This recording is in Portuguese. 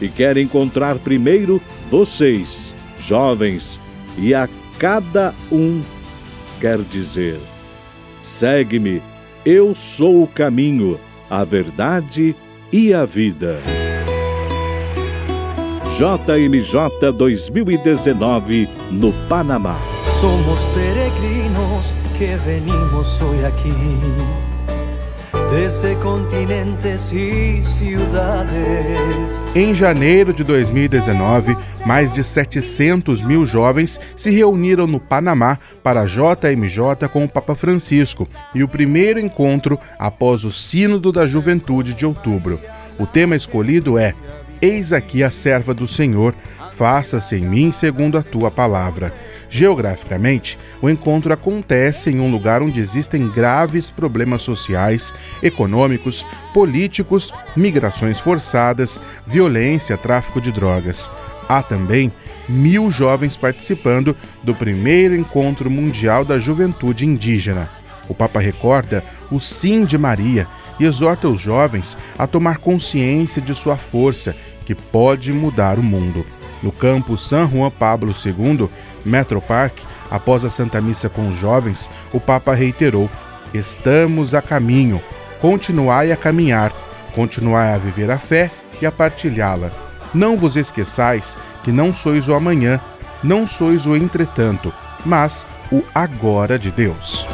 e quer encontrar primeiro vocês, jovens, e a cada um quer dizer: segue-me, eu sou o caminho, a verdade e a vida. JMJ 2019 no Panamá. Somos peregrinos que venimos aqui desde continentes e cidades. Em janeiro de 2019, mais de 700 mil jovens se reuniram no Panamá para a JMJ com o Papa Francisco e o primeiro encontro após o Sínodo da Juventude de outubro. O tema escolhido é Eis aqui a serva do Senhor, faça-se em mim segundo a tua palavra. Geograficamente, o encontro acontece em um lugar onde existem graves problemas sociais, econômicos, políticos, migrações forçadas, violência, tráfico de drogas. Há também mil jovens participando do primeiro encontro mundial da juventude indígena. O Papa recorda o sim de Maria e exorta os jovens a tomar consciência de sua força, que pode mudar o mundo. No campo San Juan Pablo II, Metro Park, após a Santa Missa com os jovens, o Papa reiterou: Estamos a caminho, continuai a caminhar, continuai a viver a fé e a partilhá-la. Não vos esqueçais que não sois o amanhã, não sois o entretanto, mas o agora de Deus.